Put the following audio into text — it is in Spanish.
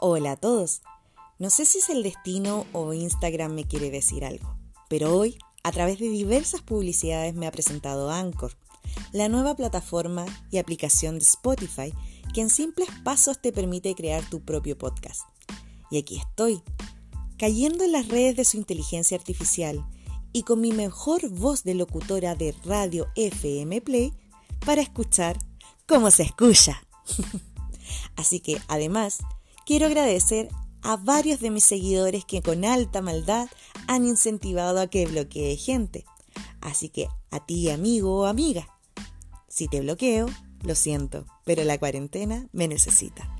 Hola a todos. No sé si es el destino o Instagram me quiere decir algo, pero hoy, a través de diversas publicidades, me ha presentado Anchor, la nueva plataforma y aplicación de Spotify que en simples pasos te permite crear tu propio podcast. Y aquí estoy, cayendo en las redes de su inteligencia artificial y con mi mejor voz de locutora de radio FM Play para escuchar cómo se escucha. Así que además quiero agradecer a varios de mis seguidores que con alta maldad han incentivado a que bloquee gente. Así que a ti amigo o amiga, si te bloqueo, lo siento, pero la cuarentena me necesita.